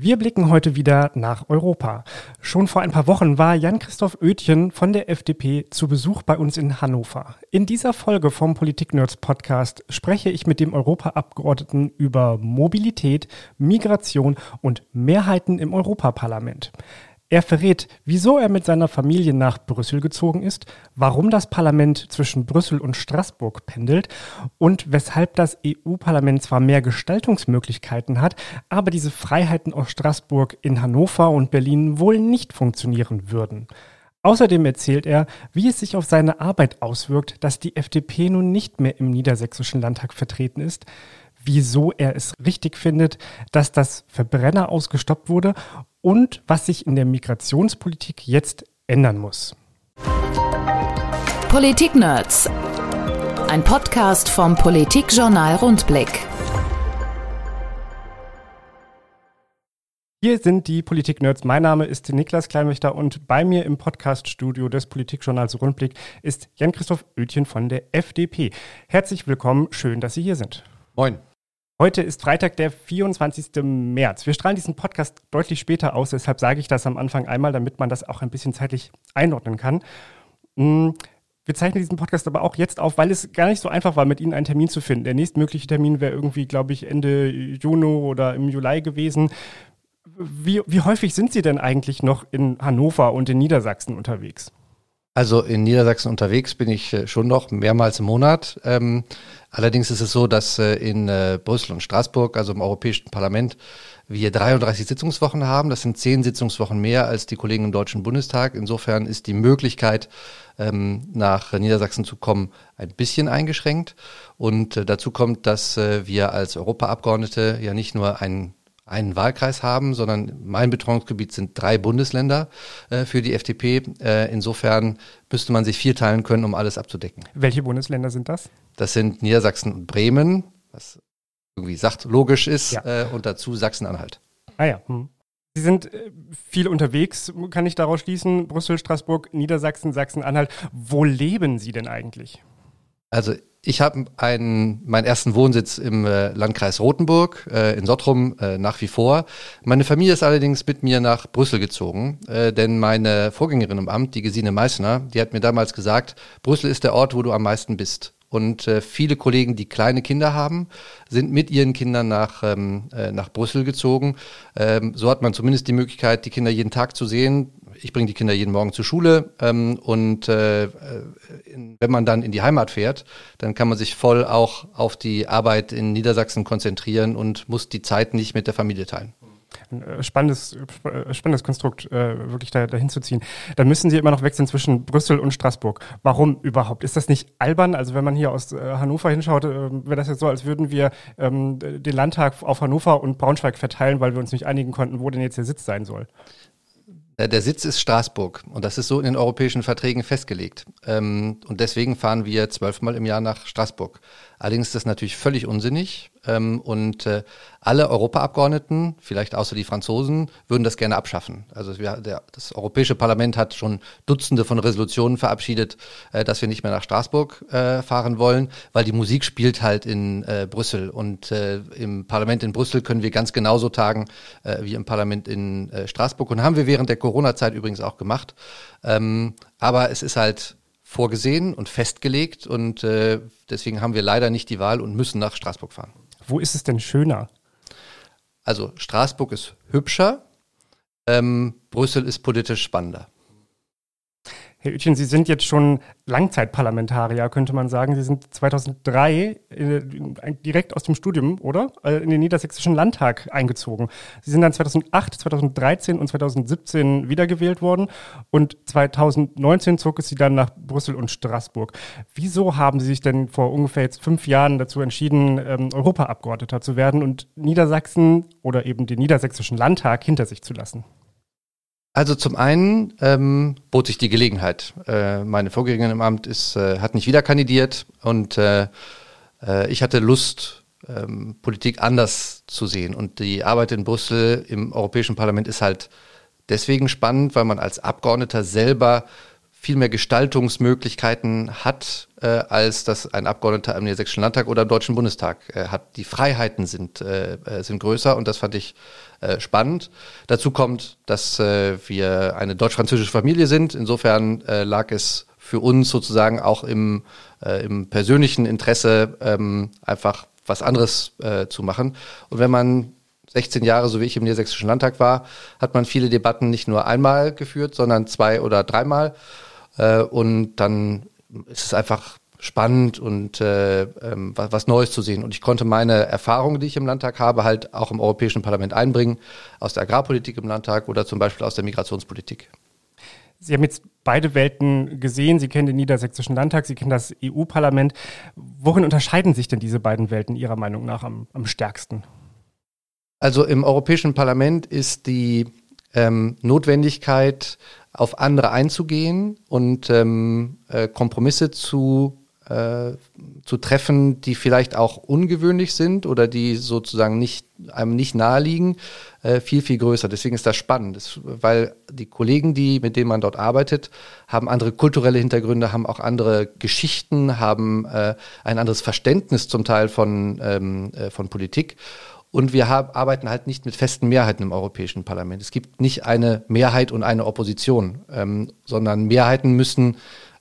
Wir blicken heute wieder nach Europa. Schon vor ein paar Wochen war Jan-Christoph Oetjen von der FDP zu Besuch bei uns in Hannover. In dieser Folge vom Politik-Nerds Podcast spreche ich mit dem Europaabgeordneten über Mobilität, Migration und Mehrheiten im Europaparlament. Er verrät, wieso er mit seiner Familie nach Brüssel gezogen ist, warum das Parlament zwischen Brüssel und Straßburg pendelt und weshalb das EU-Parlament zwar mehr Gestaltungsmöglichkeiten hat, aber diese Freiheiten aus Straßburg in Hannover und Berlin wohl nicht funktionieren würden. Außerdem erzählt er, wie es sich auf seine Arbeit auswirkt, dass die FDP nun nicht mehr im niedersächsischen Landtag vertreten ist, wieso er es richtig findet, dass das Verbrenner ausgestoppt wurde und was sich in der Migrationspolitik jetzt ändern muss. Politik-Nerds. Ein Podcast vom Politikjournal Rundblick. Hier sind die Politik-Nerds. Mein Name ist Niklas Kleinwächter und bei mir im Podcaststudio des Politikjournals Rundblick ist Jan-Christoph Oetjen von der FDP. Herzlich willkommen, schön, dass Sie hier sind. Moin. Heute ist Freitag, der 24. März. Wir strahlen diesen Podcast deutlich später aus, deshalb sage ich das am Anfang einmal, damit man das auch ein bisschen zeitlich einordnen kann. Mm, wir zeichnen diesen Podcast aber auch jetzt auf, weil es gar nicht so einfach war, mit Ihnen einen Termin zu finden. Der nächstmögliche Termin wäre irgendwie, glaube ich, Ende Juni oder im Juli gewesen. Wie, wie häufig sind Sie denn eigentlich noch in Hannover und in Niedersachsen unterwegs? Also in Niedersachsen unterwegs bin ich äh, schon noch mehrmals im Monat. Ähm, allerdings ist es so, dass äh, in äh, Brüssel und Straßburg, also im Europäischen Parlament, wir 33 Sitzungswochen haben. Das sind zehn Sitzungswochen mehr als die Kollegen im Deutschen Bundestag. Insofern ist die Möglichkeit, ähm, nach Niedersachsen zu kommen, ein bisschen eingeschränkt. Und äh, dazu kommt, dass äh, wir als Europaabgeordnete ja nicht nur einen einen Wahlkreis haben, sondern mein Betreuungsgebiet sind drei Bundesländer äh, für die FDP. Äh, insofern müsste man sich vierteilen können, um alles abzudecken. Welche Bundesländer sind das? Das sind Niedersachsen und Bremen, was irgendwie sagt logisch ist, ja. äh, und dazu Sachsen-Anhalt. Ah ja. Hm. Sie sind äh, viel unterwegs, kann ich daraus schließen. Brüssel, Straßburg, Niedersachsen, Sachsen-Anhalt. Wo leben Sie denn eigentlich? Also ich habe einen, meinen ersten Wohnsitz im äh, Landkreis Rothenburg äh, in Sottrum äh, nach wie vor. Meine Familie ist allerdings mit mir nach Brüssel gezogen, äh, denn meine Vorgängerin im Amt, die Gesine Meissner, die hat mir damals gesagt, Brüssel ist der Ort, wo du am meisten bist. Und äh, viele Kollegen, die kleine Kinder haben, sind mit ihren Kindern nach, ähm, äh, nach Brüssel gezogen. Ähm, so hat man zumindest die Möglichkeit, die Kinder jeden Tag zu sehen ich bringe die Kinder jeden Morgen zur Schule ähm, und äh, in, wenn man dann in die Heimat fährt, dann kann man sich voll auch auf die Arbeit in Niedersachsen konzentrieren und muss die Zeit nicht mit der Familie teilen ein äh, spannendes, äh, spannendes Konstrukt, äh, wirklich da, dahin zu ziehen. Dann müssen Sie immer noch wechseln zwischen Brüssel und Straßburg. Warum überhaupt? Ist das nicht albern? Also wenn man hier aus äh, Hannover hinschaut, äh, wäre das jetzt so, als würden wir ähm, den Landtag auf Hannover und Braunschweig verteilen, weil wir uns nicht einigen konnten, wo denn jetzt der Sitz sein soll. Äh, der Sitz ist Straßburg und das ist so in den europäischen Verträgen festgelegt. Ähm, und deswegen fahren wir zwölfmal im Jahr nach Straßburg. Allerdings ist das natürlich völlig unsinnig ähm, und äh, alle Europaabgeordneten, vielleicht außer die Franzosen, würden das gerne abschaffen. Also wir, der, das Europäische Parlament hat schon Dutzende von Resolutionen verabschiedet, äh, dass wir nicht mehr nach Straßburg äh, fahren wollen, weil die Musik spielt halt in äh, Brüssel und äh, im Parlament in Brüssel können wir ganz genauso tagen äh, wie im Parlament in äh, Straßburg und haben wir während der Corona-Zeit übrigens auch gemacht. Ähm, aber es ist halt vorgesehen und festgelegt und äh, deswegen haben wir leider nicht die Wahl und müssen nach Straßburg fahren. Wo ist es denn schöner? Also Straßburg ist hübscher, ähm, Brüssel ist politisch spannender. Herr Oetjen, Sie sind jetzt schon Langzeitparlamentarier, könnte man sagen. Sie sind 2003 äh, direkt aus dem Studium, oder? Äh, in den Niedersächsischen Landtag eingezogen. Sie sind dann 2008, 2013 und 2017 wiedergewählt worden und 2019 zog es Sie dann nach Brüssel und Straßburg. Wieso haben Sie sich denn vor ungefähr jetzt fünf Jahren dazu entschieden, ähm, Europaabgeordneter zu werden und Niedersachsen oder eben den Niedersächsischen Landtag hinter sich zu lassen? Also zum einen ähm, bot sich die Gelegenheit. Äh, meine Vorgängerin im Amt ist, äh, hat nicht wieder kandidiert und äh, äh, ich hatte Lust, ähm, Politik anders zu sehen. Und die Arbeit in Brüssel im Europäischen Parlament ist halt deswegen spannend, weil man als Abgeordneter selber viel mehr Gestaltungsmöglichkeiten hat, äh, als das ein Abgeordneter im Niedersächsischen Landtag oder im Deutschen Bundestag äh, hat. Die Freiheiten sind, äh, äh sind größer und das fand ich äh, spannend. Dazu kommt, dass äh, wir eine deutsch-französische Familie sind. Insofern äh, lag es für uns sozusagen auch im, äh, im persönlichen Interesse ähm, einfach was anderes äh, zu machen. Und wenn man 16 Jahre, so wie ich im Niedersächsischen Landtag war, hat man viele Debatten nicht nur einmal geführt, sondern zwei oder dreimal. Äh, und dann ist es einfach spannend und äh, ähm, was, Neues zu sehen. Und ich konnte meine Erfahrungen, die ich im Landtag habe, halt auch im Europäischen Parlament einbringen, aus der Agrarpolitik im Landtag oder zum Beispiel aus der Migrationspolitik. Sie haben jetzt beide Welten gesehen. Sie kennen den Niedersächsischen Landtag, Sie kennen das EU-Parlament. Worin unterscheiden sich denn diese beiden Welten Ihrer Meinung nach am, am stärksten? Also im Europäischen Parlament ist die ähm, Notwendigkeit, auf andere einzugehen und ähm, äh, Kompromisse zu äh, zu treffen, die vielleicht auch ungewöhnlich sind oder die sozusagen nicht, einem nicht naheliegen, äh, viel, viel größer. Deswegen ist das spannend, das, weil die Kollegen, die, mit denen man dort arbeitet, haben andere kulturelle Hintergründe, haben auch andere Geschichten, haben äh, ein anderes Verständnis zum Teil von, ähm, äh, von Politik. Und wir haben, arbeiten halt nicht mit festen Mehrheiten im Europäischen Parlament. Es gibt nicht eine Mehrheit und eine Opposition, ähm, sondern Mehrheiten müssen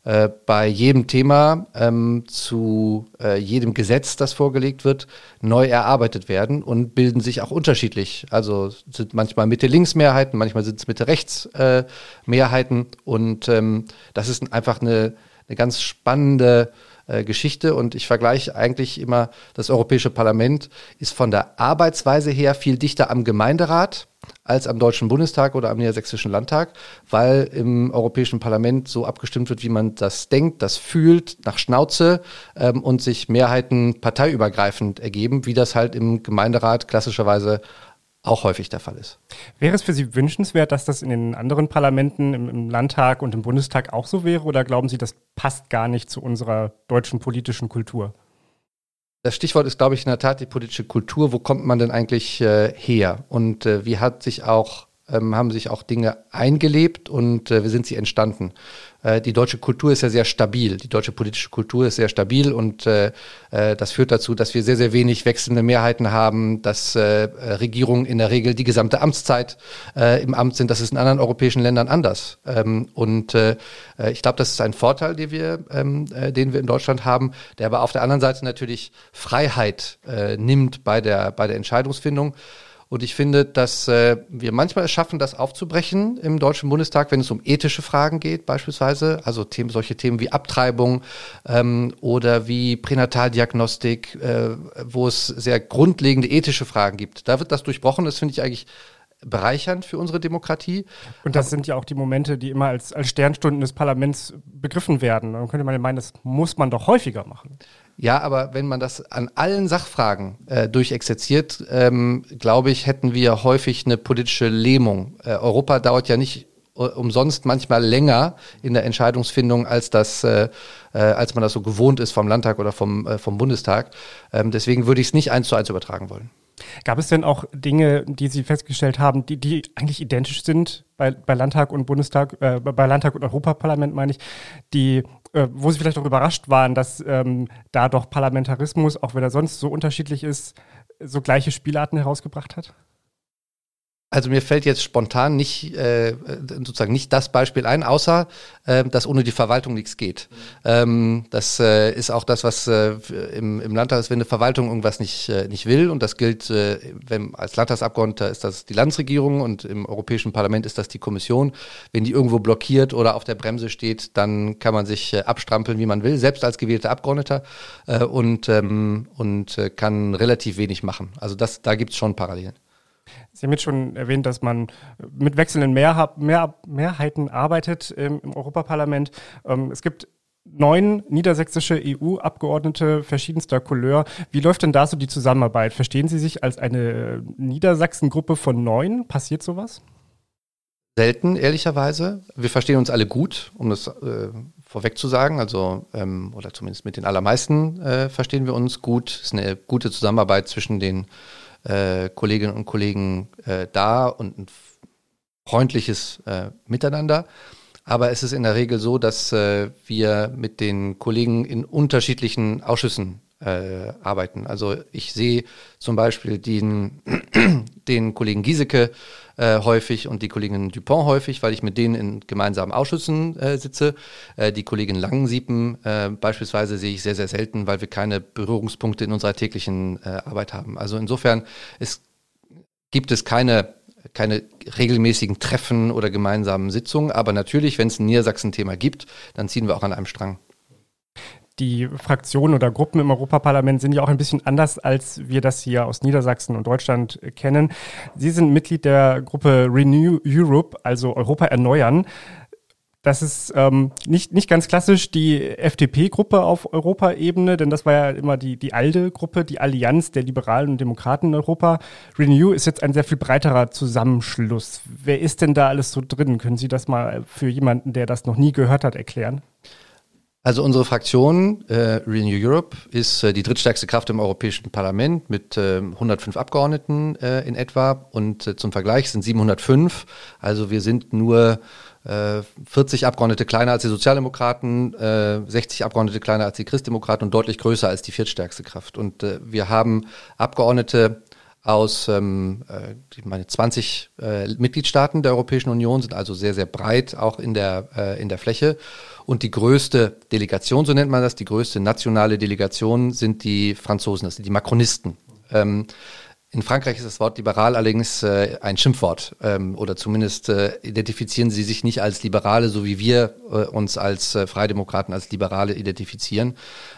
äh, bei jedem Thema ähm, zu äh, jedem Gesetz, das vorgelegt wird, neu erarbeitet werden und bilden sich auch unterschiedlich. Also sind manchmal Mitte-Links-Mehrheiten, manchmal sind es Mitte-Rechts-Mehrheiten äh, und ähm, das ist einfach eine, eine ganz spannende äh, Geschichte. Und ich vergleiche eigentlich immer, das Europäische Parlament ist von der Arbeitsweise her viel dichter am Gemeinderat als am Deutschen Bundestag oder am Niedersächsischen Landtag, weil im Europäischen Parlament so abgestimmt wird, wie man das denkt, das fühlt, nach Schnauze ähm, und sich Mehrheiten parteiübergreifend ergeben, wie das halt im Gemeinderat klassischerweise auch häufig der Fall ist. Wäre es für Sie wünschenswert, dass das in den anderen Parlamenten, im, im, Landtag und im Bundestag auch so wäre? Oder glauben Sie, das passt gar nicht zu unserer deutschen politischen Kultur? Das Stichwort ist, glaube ich, in der Tat die politische Kultur. Wo kommt man denn eigentlich äh, her? Und äh, wie hat sich auch, ähm, haben sich auch Dinge eingelebt und äh, sind sie entstanden? Äh, die deutsche Kultur ist ja sehr stabil. Die deutsche politische Kultur ist sehr stabil und äh, äh, das führt dazu, dass wir sehr, sehr wenig wechselnde Mehrheiten haben, dass äh, Regierungen in der Regel die gesamte Amtszeit äh, im Amt sind. Das ist in anderen europäischen Ländern anders. Ähm, und äh, äh ich glaube, das ist ein Vorteil, den wir, ähm, äh, den wir in Deutschland haben, der aber auf der anderen Seite natürlich Freiheit äh, nimmt bei der, bei der Entscheidungsfindung. Und ich finde, dass äh, wir manchmal es schaffen, das aufzubrechen im Deutschen Bundestag, wenn es um ethische Fragen geht, beispielsweise, also Themen, solche Themen wie Abtreibung ähm, oder wie Pränataldiagnostik, äh, wo es sehr grundlegende ethische Fragen gibt. Da wird das durchbrochen. Das finde ich eigentlich bereichernd für unsere Demokratie. Und das sind ja auch die Momente, die immer als, als Sternstunden des Parlaments begriffen werden. Dann könnte man ja meinen, das muss man doch häufiger machen. Ja, aber wenn man das an allen Sachfragen äh, durchexerziert, ähm, glaube ich, hätten wir häufig eine politische Lähmung. Äh, Europa dauert ja nicht äh, umsonst manchmal länger in der Entscheidungsfindung, als das, äh, äh, als man das so gewohnt ist vom Landtag oder vom, äh, vom Bundestag. Ähm, deswegen würde ich es nicht eins zu eins übertragen wollen. Gab es denn auch Dinge, die Sie festgestellt haben, die, die eigentlich identisch sind bei, bei Landtag und Bundestag, äh, bei Landtag und Europaparlament, meine ich, die, äh, wo Sie vielleicht auch überrascht waren, dass ähm, da doch Parlamentarismus, auch wenn er sonst so unterschiedlich ist, so gleiche Spielarten herausgebracht hat? Also mir fällt jetzt spontan nicht äh, sozusagen nicht das Beispiel ein, außer äh, dass ohne die Verwaltung nichts geht. Ähm, das äh, ist auch das, was äh, im, im Landtag ist, wenn eine Verwaltung irgendwas nicht äh, nicht will und das gilt, äh, wenn als Landtagsabgeordneter ist das die Landesregierung und im Europäischen Parlament ist das die Kommission. Wenn die irgendwo blockiert oder auf der Bremse steht, dann kann man sich äh, abstrampeln, wie man will, selbst als gewählter Abgeordneter äh, und ähm, und äh, kann relativ wenig machen. Also das da gibt's schon Parallelen. Sie haben jetzt schon erwähnt, dass man mit wechselnden Mehr Mehr Mehrheiten arbeitet im, im Europaparlament. Ähm, es gibt neun niedersächsische EU-Abgeordnete verschiedenster Couleur. Wie läuft denn da so die Zusammenarbeit? Verstehen Sie sich als eine Niedersachsen-Gruppe von neun? Passiert sowas? Selten, ehrlicherweise. Wir verstehen uns alle gut, um das äh, vorweg zu sagen. Also, ähm, oder zumindest mit den allermeisten äh, verstehen wir uns gut. Es ist eine gute Zusammenarbeit zwischen den äh, Kolleginnen und Kollegen äh, da und ein freundliches äh, Miteinander. Aber es ist in der Regel so, dass äh, wir mit den Kollegen in unterschiedlichen Ausschüssen äh, arbeiten. Also ich sehe zum Beispiel den, den Kollegen Giesecke äh, häufig und die Kollegin Dupont häufig, weil ich mit denen in gemeinsamen Ausschüssen äh, sitze. Äh, die Kollegin Langensiepen äh, beispielsweise sehe ich sehr, sehr selten, weil wir keine Berührungspunkte in unserer täglichen äh, Arbeit haben. Also insofern ist, gibt es keine keine regelmäßigen Treffen oder gemeinsamen Sitzungen, aber natürlich, wenn es ein Niedersachsen-Thema gibt, dann ziehen wir auch an einem Strang die Fraktionen oder Gruppen im Europaparlament sind ja auch ein bisschen anders, als wir das hier aus Niedersachsen und Deutschland kennen. Sie sind Mitglied der Gruppe Renew Europe, also Europa erneuern. Das ist ähm, nicht, nicht ganz klassisch die FDP-Gruppe auf Europaebene, denn das war ja immer die, die ALDE-Gruppe, die Allianz der Liberalen und Demokraten in Europa. Renew ist jetzt ein sehr viel breiterer Zusammenschluss. Wer ist denn da alles so drin? Können Sie das mal für jemanden, der das noch nie gehört hat, erklären? Also unsere Fraktion äh, Renew Europe ist äh, die drittstärkste Kraft im Europäischen Parlament mit äh, 105 Abgeordneten äh, in etwa und äh, zum Vergleich sind 705. Also wir sind nur 40 äh, Abgeordnete kleiner als die Sozialdemokraten, 60 Abgeordnete kleiner als die Christdemokraten und deutlich größer als die viertstärkste Kraft. Und wir haben Abgeordnete aus, ähm, ich meine, 20 Mitgliedstaaten der Europäischen Union, sind also sehr, sehr breit auch in der, in der Fläche. Und die größte Delegation, so nennt man das, die größte nationale Delegation sind die Franzosen, das sind die Macronisten. Ähm, in Frankreich ist das Wort liberal allerdings äh, ein Schimpfwort ähm, oder zumindest äh, identifizieren sie sich nicht als Liberale, so wie wir äh, uns als äh, Freidemokraten als Liberale identifizieren.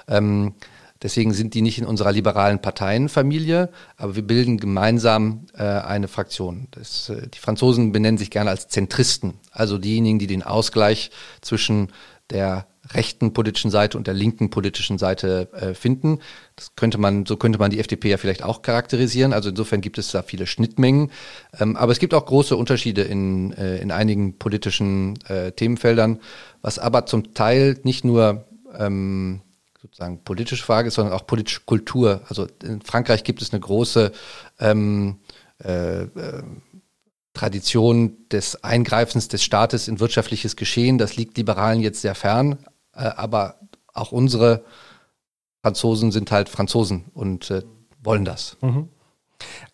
Ähm, Deswegen sind die nicht in unserer liberalen Parteienfamilie, aber wir bilden gemeinsam äh, eine Fraktion. Das, äh, die Franzosen benennen sich gerne als Zentristen, also diejenigen, die den Ausgleich zwischen der rechten politischen Seite und der linken politischen Seite äh, finden. Das könnte man, so könnte man die FDP ja vielleicht auch charakterisieren. Also insofern gibt es da viele Schnittmengen. Ähm, aber es gibt auch große Unterschiede in, äh, in einigen politischen äh, Themenfeldern, was aber zum Teil nicht nur ähm, sozusagen politische Frage ist, sondern auch politische Kultur. Also in Frankreich gibt es eine große ähm, äh, äh, Tradition des Eingreifens des Staates in wirtschaftliches Geschehen. Das liegt Liberalen jetzt sehr fern, äh, aber auch unsere Franzosen sind halt Franzosen und äh, wollen das. Mhm.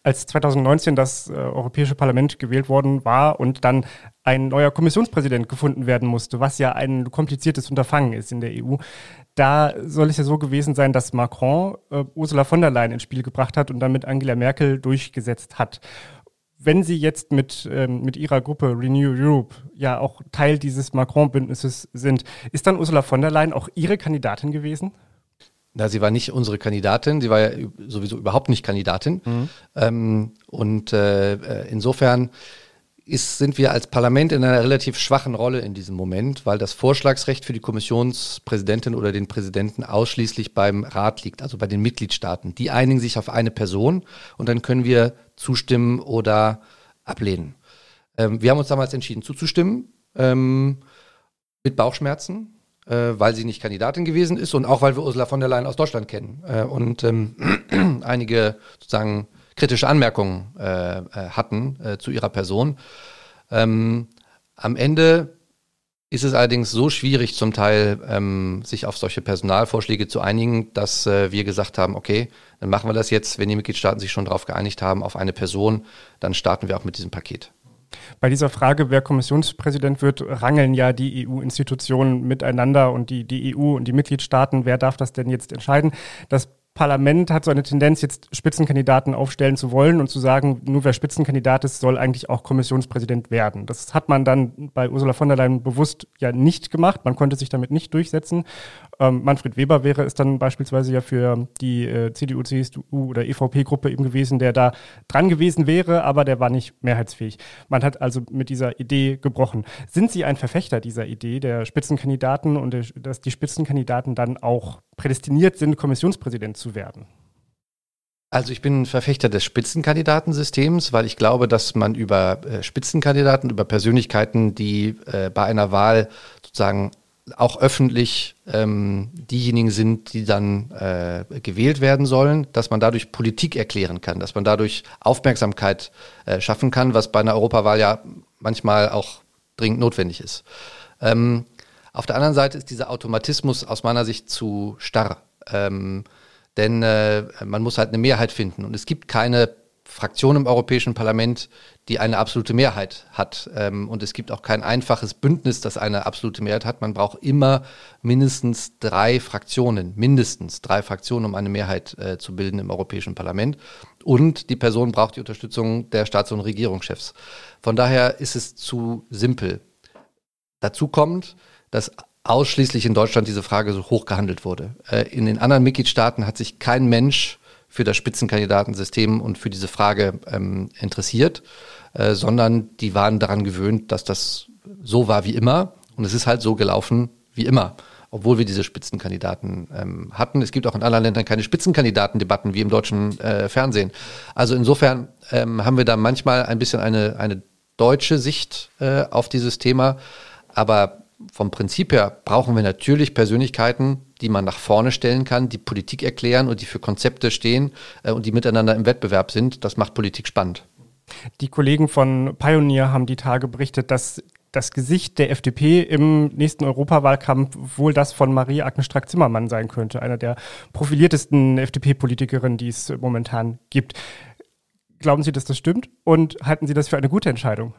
Als 2019 das äh, Europäische Parlament gewählt worden war und dann ein neuer Kommissionspräsident gefunden werden musste, was ja ein kompliziertes Unterfangen ist in der EU, da soll es ja so gewesen sein, dass Macron äh, Ursula von der Leyen ins Spiel gebracht hat und damit Angela Merkel durchgesetzt hat wenn Sie jetzt mit, ähm, mit Ihrer Gruppe Renew Europe ja auch Teil dieses Macron-Bündnisses sind, ist dann Ursula von der Leyen auch Ihre Kandidatin gewesen? Na, sie war nicht unsere Kandidatin, sie war ja sowieso überhaupt nicht Kandidatin. Mhm. Ähm, und äh, äh insofern ist, sind wir als Parlament in einer relativ schwachen Rolle in diesem Moment, weil das Vorschlagsrecht für die Kommissionspräsidentin oder den Präsidenten ausschließlich beim Rat liegt, also bei den Mitgliedstaaten. Die einigen sich auf eine Person und dann können wir zustimmen oder ablehnen. Ähm, wir haben uns damals entschieden zuzustimmen, ähm, mit Bauchschmerzen, weil sie nicht Kandidatin gewesen ist und auch weil wir Ursula von der Leyen aus Deutschland kennen äh, und ähm, einige sozusagen kritische Anmerkungen äh, äh, hatten äh, zu ihrer Person. Ähm, am Ende ist es allerdings so schwierig zum Teil, ähm, sich auf solche Personalvorschläge zu einigen, dass äh, wir gesagt haben, okay, dann machen wir das jetzt, wenn die Mitgliedstaaten sich schon darauf geeinigt haben, auf eine Person, dann starten wir auch mit diesem Paket. Bei dieser Frage, wer Kommissionspräsident wird, rangeln ja die EU-Institutionen miteinander und die, die EU und die Mitgliedstaaten. Wer darf das denn jetzt entscheiden? Das Parlament hat so eine Tendenz, jetzt Spitzenkandidaten aufstellen zu wollen und zu sagen, nur wer Spitzenkandidat ist, soll eigentlich auch Kommissionspräsident werden. Das hat man dann bei Ursula von der Leyen bewusst ja nicht gemacht. Man konnte sich damit nicht durchsetzen. Ähm, Manfred Weber wäre es dann beispielsweise ja für die äh, CDU, CSU oder EVP-Gruppe eben gewesen, der da dran gewesen wäre, aber der war nicht mehrheitsfähig. Man hat also mit dieser Idee gebrochen. Sind Sie ein Verfechter dieser Idee der Spitzenkandidaten und der, dass die Spitzenkandidaten dann auch prädestiniert sind, Kommissionspräsident zu werden? Also ich bin ein Verfechter des Spitzenkandidatensystems, weil ich glaube, dass man über äh, Spitzenkandidaten, über Persönlichkeiten, die äh, bei einer Wahl sozusagen auch öffentlich ähm, diejenigen sind, die dann äh, gewählt werden sollen, dass man dadurch Politik erklären kann, dass man dadurch Aufmerksamkeit äh, schaffen kann, was bei einer Europawahl ja manchmal auch dringend notwendig ist. Ähm, auf der anderen Seite ist dieser Automatismus aus meiner Sicht zu starr. Ähm, denn äh, man muss halt eine Mehrheit finden. Und es gibt keine Fraktion im Europäischen Parlament, die eine absolute Mehrheit hat. Ähm, und es gibt auch kein einfaches Bündnis, das eine absolute Mehrheit hat. Man braucht immer mindestens drei Fraktionen, mindestens drei Fraktionen, um eine Mehrheit äh, zu bilden im Europäischen Parlament. Und die Person braucht die Unterstützung der Staats- und Regierungschefs. Von daher ist es zu simpel. Dazu kommt, dass ausschließlich in Deutschland diese Frage so hoch gehandelt wurde. Äh, in den anderen Mitgliedstaaten hat sich kein Mensch für das Spitzenkandidatensystem und für diese Frage ähm, interessiert, äh, sondern die waren daran gewöhnt, dass das so war wie immer. Und es ist halt so gelaufen wie immer, obwohl wir diese Spitzenkandidaten ähm, hatten. Es gibt auch in anderen Ländern keine Spitzenkandidatendebatten wie im deutschen äh, Fernsehen. Also insofern ähm, haben wir da manchmal ein bisschen eine, eine deutsche Sicht äh, auf dieses Thema. Aber vom Prinzip her brauchen wir natürlich Persönlichkeiten, die man nach vorne stellen kann, die Politik erklären und die für Konzepte stehen äh, und die miteinander im Wettbewerb sind. Das macht Politik spannend. Die Kollegen von Pioneer haben die Tage berichtet, dass das Gesicht der FDP im nächsten Europawahlkampf wohl das von Marie-Agnes Strack-Zimmermann sein könnte, einer der profiliertesten FDP-Politikerinnen, die es momentan gibt. Glauben Sie, dass das stimmt? Und halten Sie das für eine gute Entscheidung?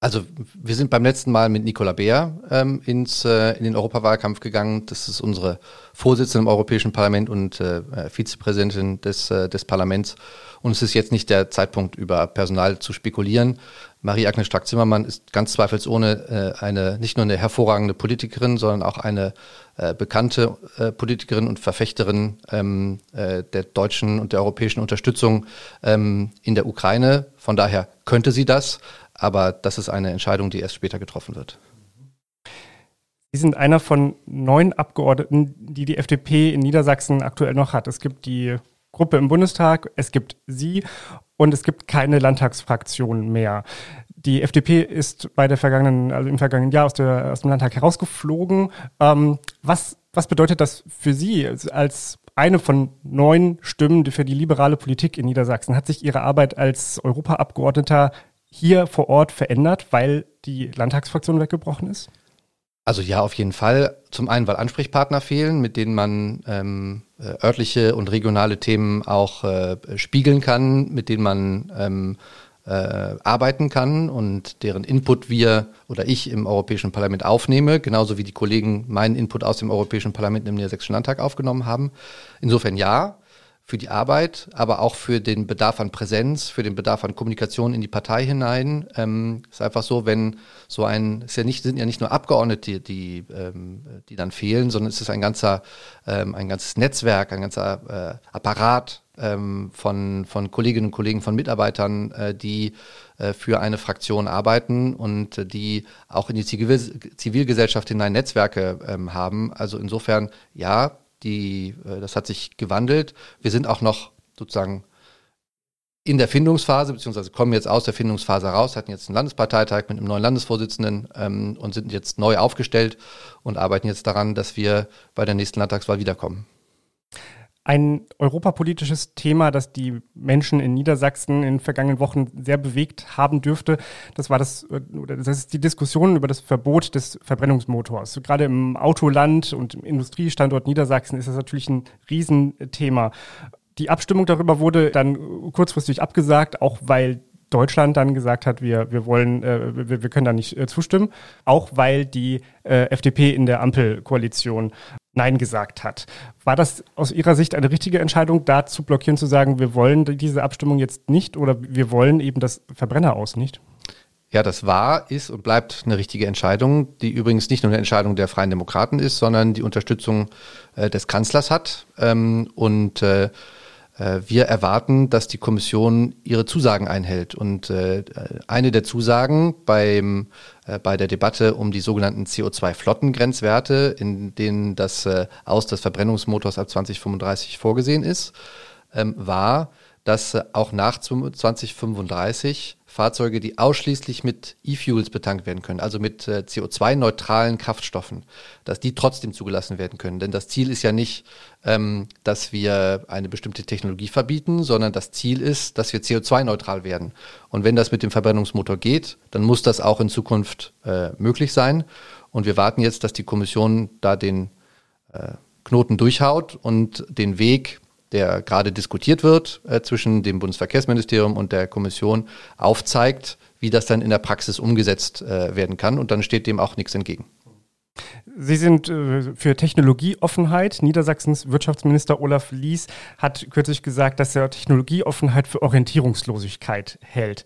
Also wir sind beim letzten Mal mit Nicola Beer ähm, ins, äh, in den Europawahlkampf gegangen. Das ist unsere Vorsitzende im Europäischen Parlament und äh, Vizepräsidentin des, äh, des Parlaments. Und es ist jetzt nicht der Zeitpunkt, über Personal zu spekulieren. Marie-Agnes Strack-Zimmermann ist ganz zweifelsohne äh, eine, nicht nur eine hervorragende Politikerin, sondern auch eine äh, bekannte äh, Politikerin und Verfechterin ähm, äh, der deutschen und der europäischen Unterstützung ähm, in der Ukraine. Von daher könnte sie das. Aber das ist eine Entscheidung, die erst später getroffen wird. Sie sind einer von neun Abgeordneten, die die FDP in Niedersachsen aktuell noch hat. Es gibt die Gruppe im Bundestag, es gibt Sie und es gibt keine Landtagsfraktion mehr. Die FDP ist bei der vergangenen, also im vergangenen Jahr aus, der, aus dem Landtag herausgeflogen. Ähm, was, was bedeutet das für Sie als eine von neun Stimmen für die liberale Politik in Niedersachsen? Hat sich Ihre Arbeit als Europaabgeordneter hier vor Ort verändert, weil die Landtagsfraktion weggebrochen ist? Also ja, auf jeden Fall. Zum einen, weil Ansprechpartner fehlen, mit denen man ähm, äh, örtliche und regionale Themen auch äh, spiegeln kann, mit denen man ähm, äh, arbeiten kann und deren Input wir oder ich im Europäischen Parlament aufnehme, genauso wie die Kollegen meinen Input aus dem Europäischen Parlament im Niedersächsischen Landtag aufgenommen haben. Insofern ja für die Arbeit, aber auch für den Bedarf an Präsenz, für den Bedarf an Kommunikation in die Partei hinein. Ähm, ist einfach so, wenn so ein, ist ja nicht, sind ja nicht nur Abgeordnete, die, ähm, die dann fehlen, sondern es ist ein ganzer, ähm, ein ganzes Netzwerk, ein ganzer äh, Apparat ähm, von, von Kolleginnen und Kollegen, von Mitarbeitern, äh, die äh, für eine Fraktion arbeiten und äh, die auch in die Zivil Zivilgesellschaft hinein Netzwerke ähm, haben. Also insofern, ja, die, äh, das hat sich gewandelt. Wir sind auch noch sozusagen in der Findungsphase, beziehungsweise kommen jetzt aus der Findungsphase raus, hatten jetzt einen Landesparteitag mit einem neuen Landesvorsitzenden ähm, und sind jetzt neu aufgestellt und arbeiten jetzt daran, dass wir bei der nächsten Landtagswahl wiederkommen. Ein europapolitisches Thema, das die Menschen in Niedersachsen in den vergangenen Wochen sehr bewegt haben dürfte, das war das, das ist die Diskussion über das Verbot des Verbrennungsmotors. Gerade im Autoland und im Industriestandort Niedersachsen ist das natürlich ein Riesenthema. Die Abstimmung darüber wurde dann kurzfristig abgesagt, auch weil Deutschland dann gesagt hat, wir, wir wollen, äh, wir, wir können da nicht äh, zustimmen, auch weil die äh, FDP in der Ampelkoalition Nein gesagt hat. War das aus Ihrer Sicht eine richtige Entscheidung, da zu blockieren, zu sagen, wir wollen diese Abstimmung jetzt nicht oder wir wollen eben das Verbrenner aus nicht? Ja, das war, ist und bleibt eine richtige Entscheidung, die übrigens nicht nur eine Entscheidung der Freien Demokraten ist, sondern die Unterstützung äh, des Kanzlers hat. Ähm, und äh, wir erwarten, dass die Kommission ihre Zusagen einhält. Und äh, eine der Zusagen beim, äh, bei der Debatte um die sogenannten CO2-Flottengrenzwerte, in denen das Aus des Verbrennungsmotors ab 2035 vorgesehen ist, ähm, war, dass äh, auch nach 2035 Fahrzeuge, die ausschließlich mit E-Fuels betankt werden können, also mit äh, CO2-neutralen Kraftstoffen, dass die trotzdem zugelassen werden können. Denn das Ziel ist ja nicht, ähm, dass wir eine bestimmte Technologie verbieten, sondern das Ziel ist, dass wir CO2-neutral werden. Und wenn das mit dem Verbrennungsmotor geht, dann muss das auch in Zukunft äh, möglich sein. Und wir warten jetzt, dass die Kommission da den Knoten durchhaut und den Weg der gerade diskutiert wird äh, zwischen dem Bundesverkehrsministerium und der Kommission, aufzeigt, wie das dann in der Praxis umgesetzt äh, werden kann. Und dann steht dem auch nichts entgegen. Sie sind äh, für Technologieoffenheit. Niedersachsens Wirtschaftsminister Olaf Lies hat kürzlich gesagt, dass er Technologieoffenheit für Orientierungslosigkeit hält.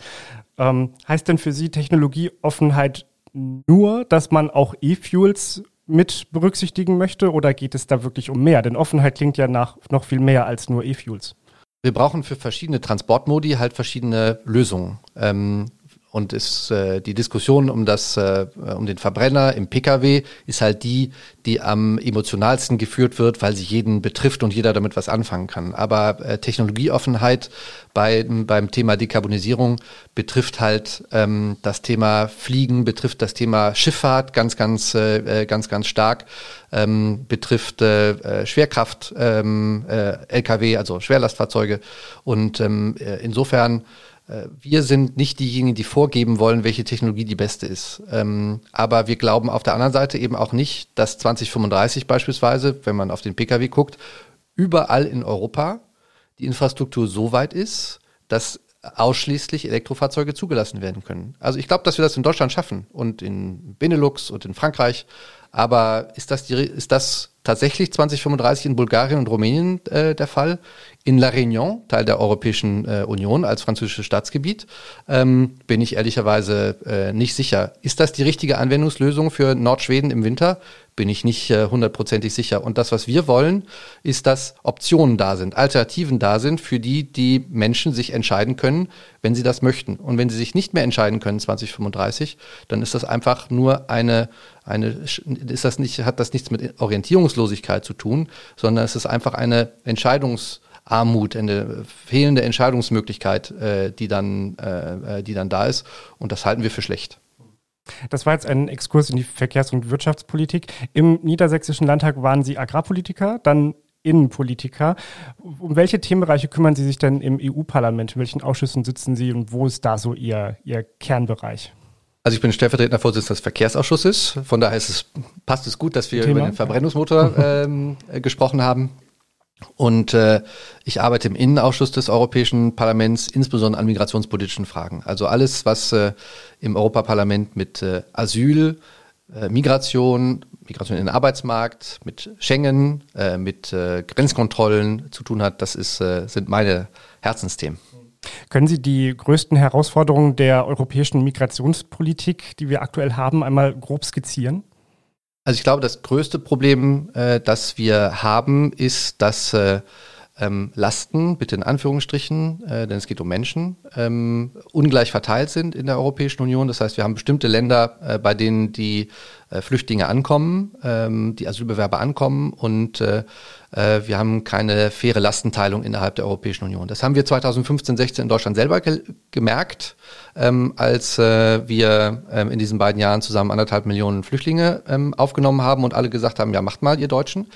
Ähm, heißt denn für Sie Technologieoffenheit nur, dass man auch E-Fuels mit berücksichtigen möchte oder geht es da wirklich um mehr? Denn Offenheit klingt ja nach noch viel mehr als nur E-Fuels. Wir brauchen für verschiedene Transportmodi halt verschiedene Lösungen. Ähm, und ist, äh, die Diskussion um das, äh, um den Verbrenner im Pkw ist halt die, die am emotionalsten geführt wird, weil sie jeden betrifft und jeder damit was anfangen kann. Aber äh, Technologieoffenheit bei, beim Thema Dekarbonisierung betrifft halt ähm, das Thema Fliegen, betrifft das Thema Schifffahrt ganz, ganz, äh, ganz, ganz stark, ähm, betrifft äh, äh Schwerkraft, ähm, äh, Lkw, also Schwerlastfahrzeuge. Und ähm, äh, insofern äh, wir sind nicht diejenigen, die vorgeben wollen, welche Technologie die beste ist. Ähm, aber wir glauben auf der anderen Seite eben auch nicht, dass 2035 beispielsweise, wenn man auf den Pkw guckt, überall in Europa die Infrastruktur so weit ist, dass ausschließlich Elektrofahrzeuge zugelassen werden können. Also ich glaube, dass wir das in Deutschland schaffen und in Benelux und in Frankreich. Aber ist das, die, ist das tatsächlich 2035 in Bulgarien und Rumänien äh, der Fall? In La Réunion, Teil der Europäischen äh, Union als französisches Staatsgebiet, ähm, bin ich ehrlicherweise äh, nicht sicher. Ist das die richtige Anwendungslösung für Nordschweden im Winter? bin ich nicht äh, hundertprozentig sicher. Und das, was wir wollen, ist, dass Optionen da sind, Alternativen da sind, für die die Menschen sich entscheiden können, wenn sie das möchten. Und wenn sie sich nicht mehr entscheiden können 2035, dann ist das einfach nur eine, eine ist das nicht, hat das nichts mit Orientierungslosigkeit zu tun, sondern es ist einfach eine Entscheidungsarmut, eine fehlende Entscheidungsmöglichkeit, äh, die, dann, äh, äh die dann da ist. Und das halten wir für schlecht. Das war jetzt ein Exkurs in die Verkehrs- und Wirtschaftspolitik. Im Niedersächsischen Landtag waren Sie Agrarpolitiker, dann Innenpolitiker. Um welche Themenbereiche kümmern Sie sich denn im EU-Parlament? In welchen Ausschüssen sitzen Sie und wo ist da so Ihr, Ihr Kernbereich? Also ich bin stellvertretender Vorsitzender des Verkehrsausschusses. Von daher es, passt es gut, dass wir Thema? über den Verbrennungsmotor ähm, gesprochen haben. Und äh, ich arbeite im Innenausschuss des Europäischen Parlaments, insbesondere an migrationspolitischen Fragen. Also alles, was äh, im Europaparlament mit äh, Asyl, äh, Migration, Migration in den Arbeitsmarkt, mit Schengen, äh, mit äh, Grenzkontrollen zu tun hat, das ist, sind meine Herzensthemen. Können Sie die größten Herausforderungen der europäischen Migrationspolitik, die wir aktuell haben, einmal grob skizzieren? Also ich glaube, das größte Problem, äh, das wir haben, ist, dass äh, ähm, Lasten, bitte in Anführungsstrichen, äh, denn es geht um Menschen, ähm, ungleich verteilt sind in der Europäischen Union. Das heißt, wir haben bestimmte Länder, äh, bei denen die äh, Flüchtlinge ankommen, ähm, die Asylbewerber ankommen und äh, äh, wir haben keine faire Lastenteilung innerhalb der Europäischen Union. Das haben wir 2015, 16 in Deutschland selber ge gemerkt, ähm, als äh, wir ähm, in diesen beiden Jahren zusammen anderthalb Millionen Flüchtlinge ähm, aufgenommen haben und alle gesagt haben, ja, macht mal, ihr Deutschen.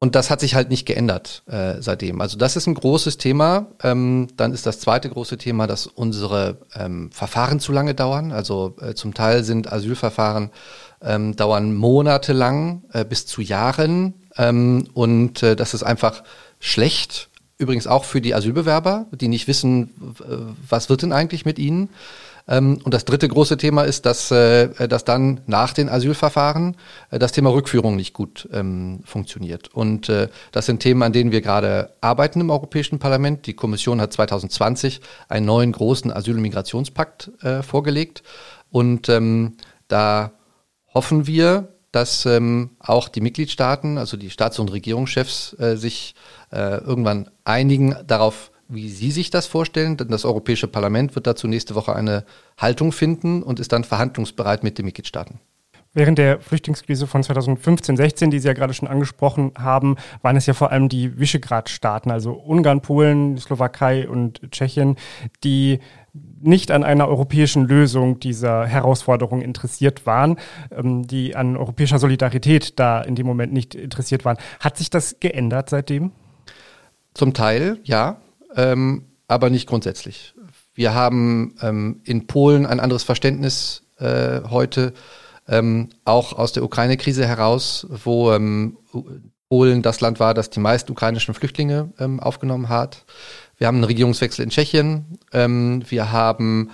Und das hat sich halt nicht geändert äh, seitdem. Also das ist ein großes Thema. Ähm, dann ist das zweite große Thema, dass unsere ähm, Verfahren zu lange dauern. Also äh, zum Teil sind Asylverfahren ähm, dauern monatelang äh, bis zu Jahren. Ähm, und äh, das ist einfach schlecht. Übrigens auch für die Asylbewerber, die nicht wissen, was wird denn eigentlich mit ihnen. Ähm, und das dritte große Thema ist, dass, äh, dass dann nach den Asylverfahren äh, das Thema Rückführung nicht gut ähm, funktioniert. Und äh, das sind Themen, an denen wir gerade arbeiten im Europäischen Parlament. Die Kommission hat 2020 einen neuen großen Asyl- und Migrationspakt vorgelegt. Und ähm, da hoffen wir, dass ähm, auch die Mitgliedstaaten, also die Staats- und Regierungschefs, äh, sich irgendwann einigen darauf, wie Sie sich das vorstellen. Denn das Europäische Parlament wird dazu nächste Woche eine Haltung finden und ist dann verhandlungsbereit mit den Mitgliedstaaten. Während der Flüchtlingskrise von 2015-16, die Sie ja gerade schon angesprochen haben, waren es ja vor allem die Visegrad-Staaten, also Ungarn, Polen, Slowakei und Tschechien, die nicht an einer europäischen Lösung dieser Herausforderung interessiert waren, ähm, die an europäischer Solidarität da in dem Moment nicht interessiert waren. Hat sich das geändert seitdem? Zum Teil, ja, ähm, aber nicht grundsätzlich. Wir haben ähm, in Polen ein anderes Verständnis äh, heute ähm, auch aus der Ukraine-Krise heraus, wo ähm, Polen das Land war, das die meisten ukrainischen Flüchtlinge ähm, aufgenommen hat. Wir haben einen Regierungswechsel in Tschechien. Ähm, wir haben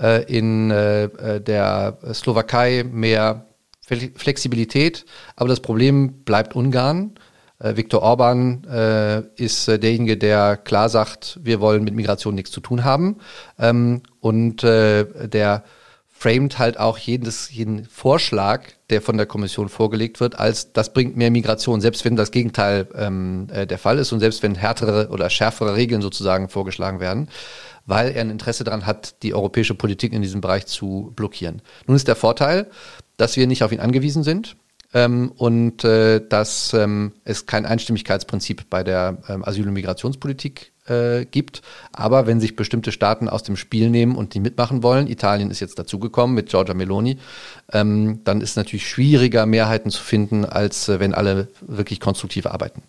äh, in äh, äh der Slowakei mehr Flexibilität, aber das Problem bleibt Ungarn. Äh, Viktor Orban äh, ist äh, derjenige, der klar sagt, wir wollen mit Migration nichts zu tun haben. Ähm, und äh, der framed halt auch jedes, jeden Vorschlag, der von der Kommission vorgelegt wird, als das bringt mehr Migration, selbst wenn das Gegenteil ähm, äh, der Fall ist und selbst wenn härtere oder schärfere Regeln sozusagen vorgeschlagen werden, weil er ein Interesse daran hat, die europäische Politik in diesem Bereich zu blockieren. Nun ist der Vorteil, dass wir nicht auf ihn angewiesen sind ähm, und äh, dass ähm, es kein Einstimmigkeitsprinzip bei der ähm, Asyl- und Migrationspolitik äh, gibt. Aber wenn sich bestimmte Staaten aus dem Spiel nehmen und die mitmachen wollen, Italien ist jetzt dazugekommen mit Giorgia Meloni, ähm, dann ist es natürlich schwieriger, Mehrheiten zu finden, als äh, wenn alle wirklich konstruktiv arbeiten.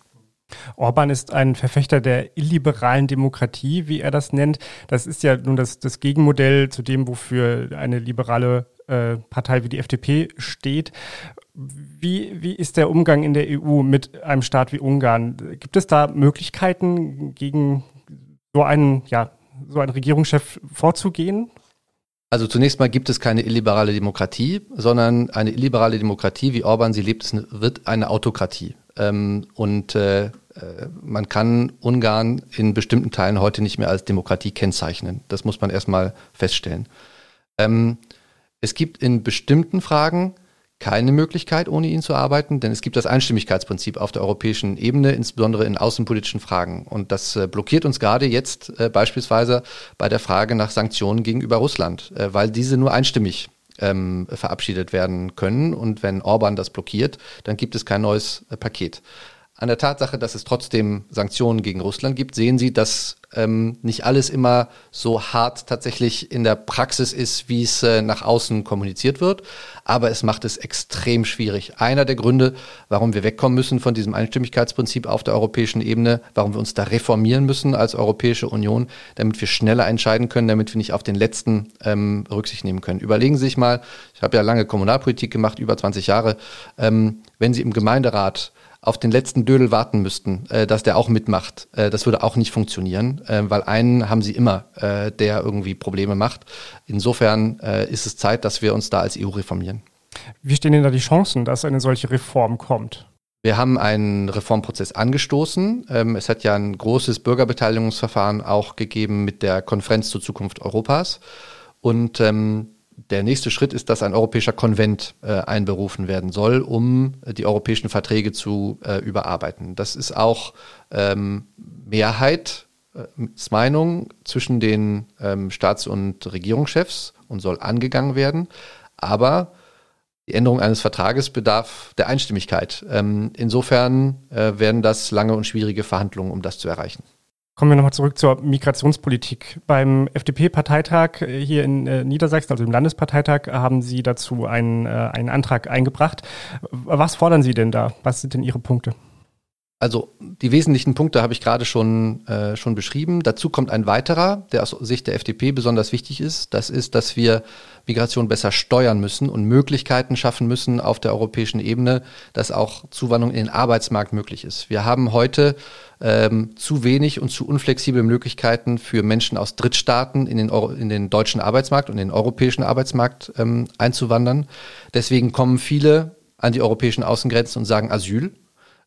Orban ist ein Verfechter der illiberalen Demokratie, wie er das nennt. Das ist ja nun das, das Gegenmodell zu dem, wofür eine liberale äh, Partei wie die FDP steht. Wie, wie ist der Umgang in der EU mit einem Staat wie Ungarn? Gibt es da Möglichkeiten, gegen so einen, ja, so einen Regierungschef vorzugehen? Also zunächst mal gibt es keine illiberale Demokratie, sondern eine illiberale Demokratie, wie Orban sie lebt, wird eine Autokratie. Ähm, und äh, äh, man kann Ungarn in bestimmten Teilen heute nicht mehr als Demokratie kennzeichnen. Das muss man erstmal feststellen. Ähm, es gibt in bestimmten Fragen keine Möglichkeit, ohne ihn zu arbeiten, denn es gibt das Einstimmigkeitsprinzip auf der europäischen Ebene, insbesondere in außenpolitischen Fragen. Und das äh, blockiert uns gerade jetzt äh, beispielsweise bei der Frage nach Sanktionen gegenüber Russland, äh, weil diese nur einstimmig ähm, verabschiedet werden können. Und wenn Orban das blockiert, dann gibt es kein neues Paket. An der Tatsache, dass es trotzdem Sanktionen gegen Russland gibt, sehen Sie, dass ähm, nicht alles immer so hart tatsächlich in der Praxis ist, wie es äh, nach außen kommuniziert wird. Aber es macht es extrem schwierig. Einer der Gründe, warum wir wegkommen müssen von diesem Einstimmigkeitsprinzip auf der europäischen Ebene, warum wir uns da reformieren müssen als Europäische Union, damit wir schneller entscheiden können, damit wir nicht auf den letzten ähm, Rücksicht nehmen können. Überlegen Sie sich mal, ich habe ja lange Kommunalpolitik gemacht, über 20 Jahre, ähm, wenn Sie im Gemeinderat auf den letzten Dödel warten müssten, äh, dass der auch mitmacht. Äh, das würde auch nicht funktionieren, äh, weil einen haben sie immer, äh, der irgendwie Probleme macht. Insofern äh, ist es Zeit, dass wir uns da als EU reformieren. Wie stehen denn da die Chancen, dass eine solche Reform kommt? Wir haben einen Reformprozess angestoßen. Ähm, es hat ja ein großes Bürgerbeteiligungsverfahren auch gegeben mit der Konferenz zur Zukunft Europas. Und ähm, der nächste Schritt ist, dass ein europäischer Konvent äh, einberufen werden soll, um äh, die europäischen Verträge zu äh, überarbeiten. Das ist auch ähm, Mehrheitsmeinung äh, zwischen den ähm, Staats- und Regierungschefs und soll angegangen werden. Aber die Änderung eines Vertrages bedarf der Einstimmigkeit. Ähm, insofern äh, werden das lange und schwierige Verhandlungen, um das zu erreichen. Kommen wir nochmal zurück zur Migrationspolitik. Beim FDP-Parteitag äh, hier in äh, Niedersachsen, also im Landesparteitag, haben Sie dazu einen, äh, einen Antrag eingebracht. Was fordern Sie denn da? Was sind denn Ihre Punkte? Also die wesentlichen Punkte habe ich gerade schon, äh, schon beschrieben. Dazu kommt ein weiterer, der aus Sicht der FDP besonders wichtig ist. Das ist, dass wir Migration besser steuern müssen und Möglichkeiten schaffen müssen auf der europäischen Ebene, dass auch Zuwanderung in den Arbeitsmarkt möglich ist. Wir haben heute ähm, zu wenig und zu unflexible Möglichkeiten für Menschen aus Drittstaaten in den, Euro, in den deutschen Arbeitsmarkt und in den europäischen Arbeitsmarkt ähm, einzuwandern. Deswegen kommen viele an die europäischen Außengrenzen und sagen Asyl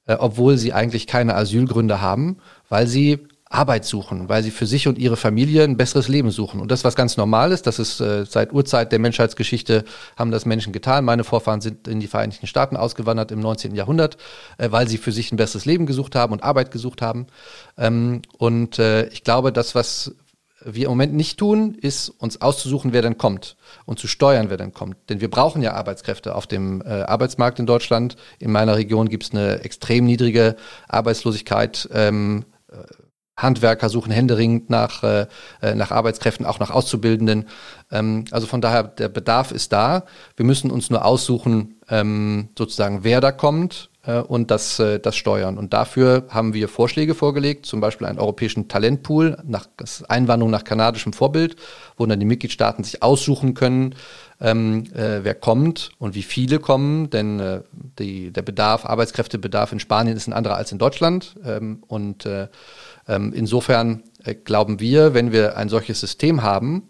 äh, obwohl sie eigentlich keine Asylgründe haben, weil sie Arbeit suchen, weil sie für sich und ihre Familie ein besseres Leben suchen. Und das, was ganz normal ist, das ist äh, seit Urzeit der Menschheitsgeschichte, haben das Menschen getan. Meine Vorfahren sind in die Vereinigten Staaten ausgewandert im 19. Jahrhundert, äh, weil sie für sich ein besseres Leben gesucht haben und Arbeit gesucht haben. Ähm, und äh, ich glaube, das, was wir im Moment nicht tun, ist uns auszusuchen, wer denn kommt und zu steuern, wer denn kommt. Denn wir brauchen ja Arbeitskräfte auf dem äh, Arbeitsmarkt in Deutschland. In meiner Region gibt es eine extrem niedrige Arbeitslosigkeit. Ähm, äh, Handwerker suchen händeringend nach, äh, äh, nach Arbeitskräften, auch nach Auszubildenden. Ähm, also von daher, der Bedarf ist da. Wir müssen uns nur aussuchen, ähm, sozusagen, wer da kommt äh, und das, äh, das steuern. Und dafür haben wir Vorschläge vorgelegt, zum Beispiel einen europäischen Talentpool, nach Einwanderung nach kanadischem Vorbild, wo dann die Mitgliedstaaten sich aussuchen können, ähm, äh, wer kommt und wie viele kommen, denn äh, die, der Bedarf, Arbeitskräftebedarf in Spanien ist ein anderer als in Deutschland. Ähm, und äh, ähm, insofern äh, glauben wir, wenn wir ein solches System haben,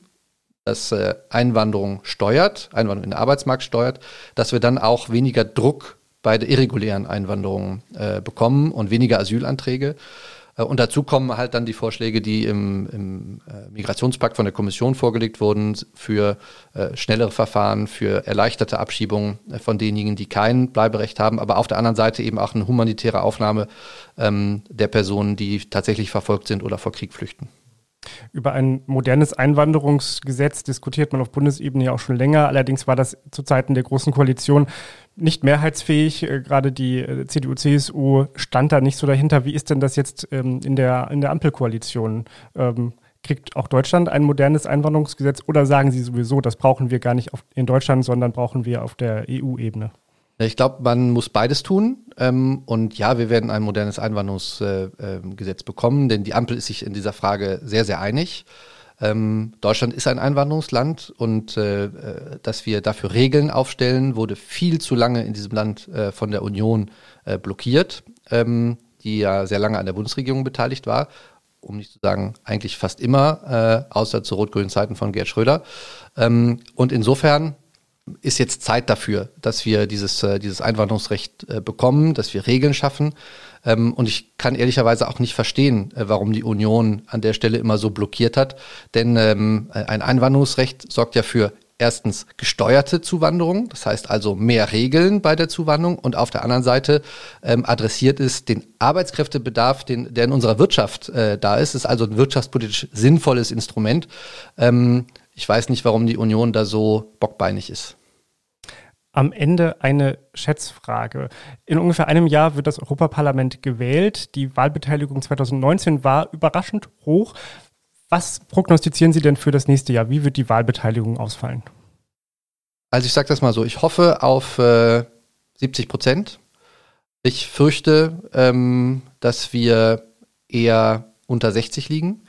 das äh, Einwanderung steuert, Einwanderung in den Arbeitsmarkt steuert, dass wir dann auch weniger Druck bei der irregulären Einwanderung äh, bekommen und weniger Asylanträge. Äh, und dazu kommen halt dann die Vorschläge, die im, im äh, Migrationspakt von der Kommission vorgelegt wurden für äh, schnellere Verfahren, für erleichterte Abschiebungen von denjenigen, die kein Bleiberecht haben, aber auf der anderen Seite eben auch eine humanitäre Aufnahme ähm, der Personen, die tatsächlich verfolgt sind oder vor Krieg flüchten. Über ein modernes Einwanderungsgesetz diskutiert man auf Bundesebene ja auch schon länger. Allerdings war das zu Zeiten der Großen Koalition nicht mehrheitsfähig. Äh, gerade die äh, CDU, CSU stand da nicht so dahinter. Wie ist denn das jetzt ähm, in der, in der Ampelkoalition? Ähm, kriegt auch Deutschland ein modernes Einwanderungsgesetz oder sagen Sie sowieso, das brauchen wir gar nicht in Deutschland, sondern brauchen wir auf der EU-Ebene? Ich glaube, man muss beides tun. Ähm, und ja, wir werden ein modernes Einwanderungsgesetz äh, bekommen, denn die Ampel ist sich in dieser Frage sehr, sehr einig. Ähm, Deutschland ist ein Einwanderungsland und äh, äh, dass wir dafür Regeln aufstellen, wurde viel zu lange in diesem Land äh, von der Union äh, blockiert, ähm, die ja sehr lange an der Bundesregierung beteiligt war, um nicht zu sagen eigentlich fast immer, äh, außer zu rot-grünen Zeiten von Gerd Schröder. Ähm, und insofern ist jetzt Zeit dafür, dass wir dieses, äh, dieses Einwanderungsrecht bekommen, dass wir Regeln schaffen. Ähm, und ich kann ehrlicherweise auch nicht verstehen, äh, warum die Union an der Stelle immer so blockiert hat. Denn ähm, ein Einwanderungsrecht sorgt ja für erstens gesteuerte Zuwanderung, das heißt also mehr Regeln bei der Zuwanderung und auf der anderen Seite ähm, adressiert es den Arbeitskräftebedarf, den, der in unserer Wirtschaft äh, da ist. Es ist also ein wirtschaftspolitisch sinnvolles Instrument. Ähm, ich weiß nicht, warum die Union da so bockbeinig ist. Am Ende eine Schätzfrage. In ungefähr einem Jahr wird das Europaparlament gewählt. Die Wahlbeteiligung 2019 war überraschend hoch. Was prognostizieren Sie denn für das nächste Jahr? Wie wird die Wahlbeteiligung ausfallen? Also ich sage das mal so, ich hoffe auf äh, 70 Prozent. Ich fürchte, ähm, dass wir eher unter 60 liegen.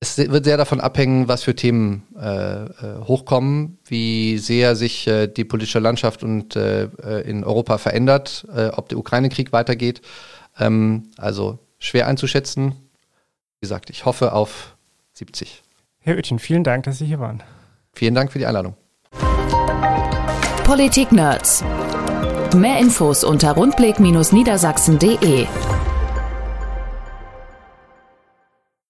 Es wird sehr davon abhängen, was für Themen äh, äh, hochkommen, wie sehr sich äh, die politische Landschaft und äh, äh, in Europa verändert, äh, ob der Ukraine-Krieg weitergeht. Ähm, also schwer einzuschätzen. Wie gesagt, ich hoffe auf 70. Herr Oetchen, vielen Dank, dass Sie hier waren. Vielen Dank für die Einladung. Politik Nerds. Mehr Infos unter rundblick-niedersachsen.de.